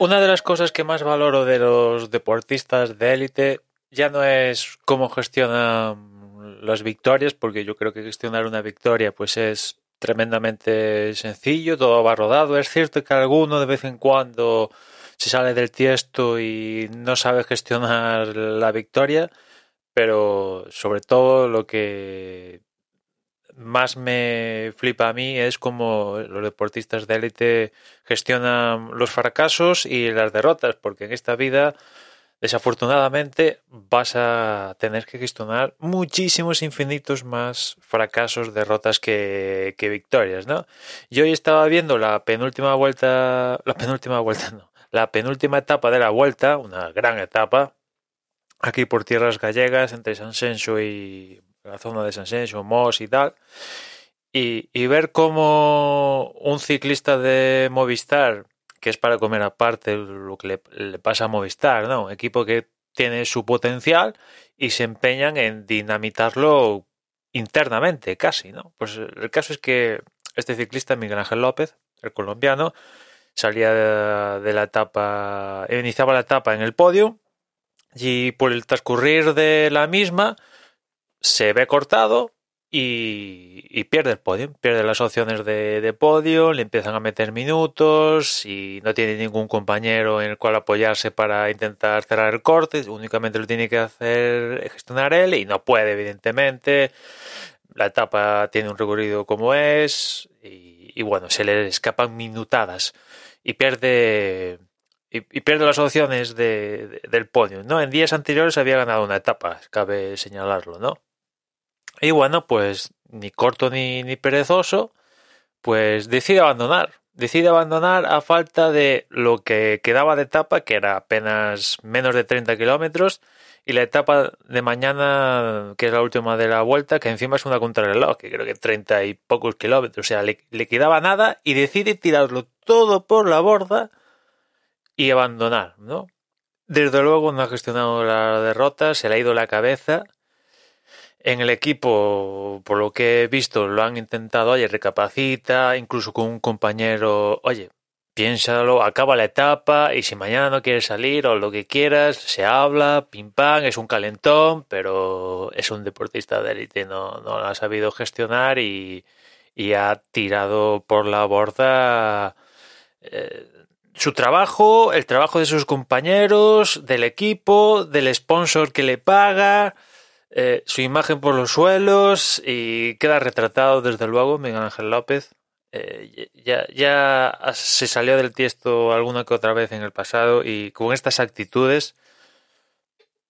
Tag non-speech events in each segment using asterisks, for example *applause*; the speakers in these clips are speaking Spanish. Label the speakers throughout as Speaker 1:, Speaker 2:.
Speaker 1: Una de las cosas que más valoro de los deportistas de élite ya no es cómo gestionan las victorias, porque yo creo que gestionar una victoria pues es tremendamente sencillo, todo va rodado. Es cierto que alguno de vez en cuando se sale del tiesto y no sabe gestionar la victoria, pero sobre todo lo que más me flipa a mí es como los deportistas de élite gestionan los fracasos y las derrotas, porque en esta vida desafortunadamente vas a tener que gestionar muchísimos infinitos más fracasos, derrotas que, que victorias, ¿no? Yo hoy estaba viendo la penúltima vuelta, la penúltima vuelta no, la penúltima etapa de la vuelta, una gran etapa, aquí por tierras gallegas, entre San Senso y la zona de San Senso, Mos y tal, y, y ver cómo un ciclista de Movistar, que es para comer aparte lo que le, le pasa a Movistar, ¿no? Equipo que tiene su potencial y se empeñan en dinamitarlo internamente, casi, ¿no? Pues el caso es que este ciclista, Miguel Ángel López, el colombiano, salía de la etapa, iniciaba la etapa en el podio y por el transcurrir de la misma se ve cortado y, pierde el podio, pierde las opciones de, podio, le empiezan a meter minutos y no tiene ningún compañero en el cual apoyarse para intentar cerrar el corte, únicamente lo tiene que hacer gestionar él y no puede evidentemente. La etapa tiene un recorrido como es y, bueno, se le escapan minutadas y pierde y, pierde las opciones de, de, del podio, ¿no? En días anteriores había ganado una etapa, cabe señalarlo, ¿no? Y bueno, pues ni corto ni, ni perezoso, pues decide abandonar. Decide abandonar a falta de lo que quedaba de etapa, que era apenas menos de 30 kilómetros, y la etapa de mañana, que es la última de la vuelta, que encima es una contrarreloj, que creo que 30 y pocos kilómetros, o sea, le, le quedaba nada y decide tirarlo todo por la borda y abandonar, ¿no? Desde luego no ha gestionado la derrota, se le ha ido la cabeza. En el equipo, por lo que he visto, lo han intentado, oye, recapacita, incluso con un compañero, oye, piénsalo, acaba la etapa y si mañana no quieres salir o lo que quieras, se habla, pim pam, es un calentón, pero es un deportista de élite, no, no lo ha sabido gestionar y, y ha tirado por la borda eh, su trabajo, el trabajo de sus compañeros, del equipo, del sponsor que le paga, eh, su imagen por los suelos y queda retratado desde luego Miguel Ángel López. Eh, ya, ya se salió del tiesto alguna que otra vez en el pasado y con estas actitudes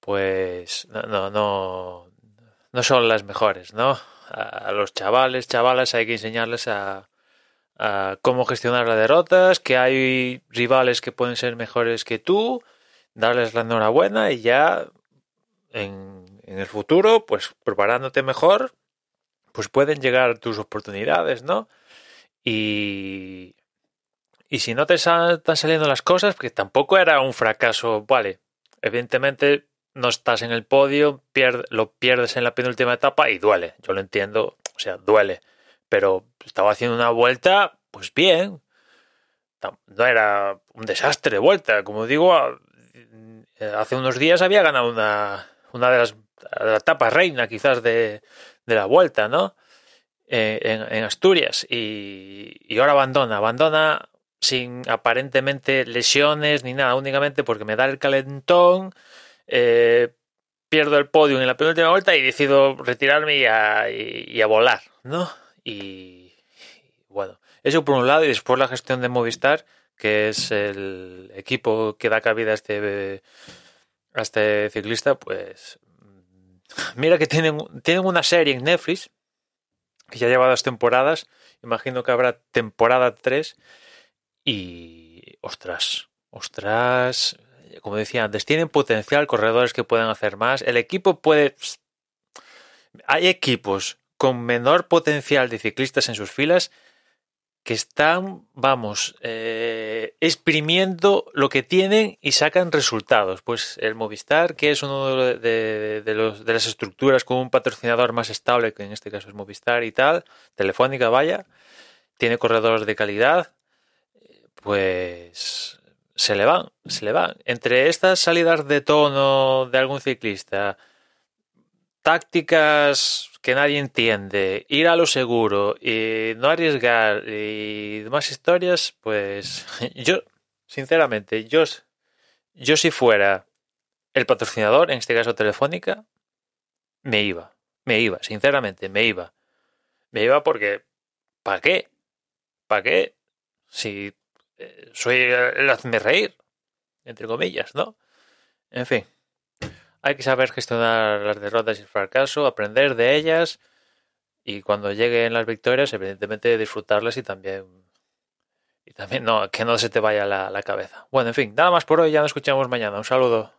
Speaker 1: pues no, no, no, son las mejores, ¿no? A, a los chavales, chavalas hay que enseñarles a, a cómo gestionar las derrotas, que hay rivales que pueden ser mejores que tú, darles la enhorabuena y ya en, en el futuro, pues preparándote mejor, pues pueden llegar tus oportunidades, ¿no? Y, y si no te están saliendo las cosas, porque tampoco era un fracaso, vale, evidentemente no estás en el podio, pierde, lo pierdes en la penúltima etapa y duele, yo lo entiendo, o sea, duele pero estaba haciendo una vuelta, pues bien. No era un desastre de vuelta. Como digo, hace unos días había ganado una, una de las la etapa reina quizás de, de la vuelta, ¿no? Eh, en, Asturias. Y, ahora abandona, abandona sin aparentemente lesiones ni nada, únicamente porque me da el calentón, eh, pierdo el podio en la penúltima vuelta y decido retirarme y a, y a volar, ¿no? Y, bueno, eso por un lado, y después la gestión de Movistar, que es el equipo que da cabida a este, a este ciclista, pues mira que tienen, tienen una serie en Netflix que ya lleva dos temporadas, imagino que habrá temporada 3 y ostras, ostras, como decía antes, tienen potencial, corredores que pueden hacer más, el equipo puede... Hay equipos con menor potencial de ciclistas en sus filas que están, vamos, eh, exprimiendo lo que tienen y sacan resultados. Pues el Movistar, que es uno de, los, de, las estructuras con un patrocinador más estable, que en este caso es Movistar y tal, Telefónica, vaya, tiene corredores de calidad, pues se le van, se le van. Entre estas salidas de tono de algún ciclista, tácticas que nadie entiende, ir a lo seguro y no arriesgar y demás historias, pues *laughs* yo, sinceramente, yo, yo si fuera el patrocinador, en este caso Telefónica, me iba, me iba, sinceramente, me iba. Me iba porque, ¿para qué? ¿Para qué? Si eh, soy el hazme reír, entre comillas, ¿no? En fin. Hay que saber gestionar las derrotas y el fracaso, aprender de ellas y cuando lleguen las victorias, evidentemente disfrutarlas y también y también no, que no se te vaya la, la cabeza. Bueno, en fin, nada más por hoy, ya nos escuchamos mañana. Un saludo.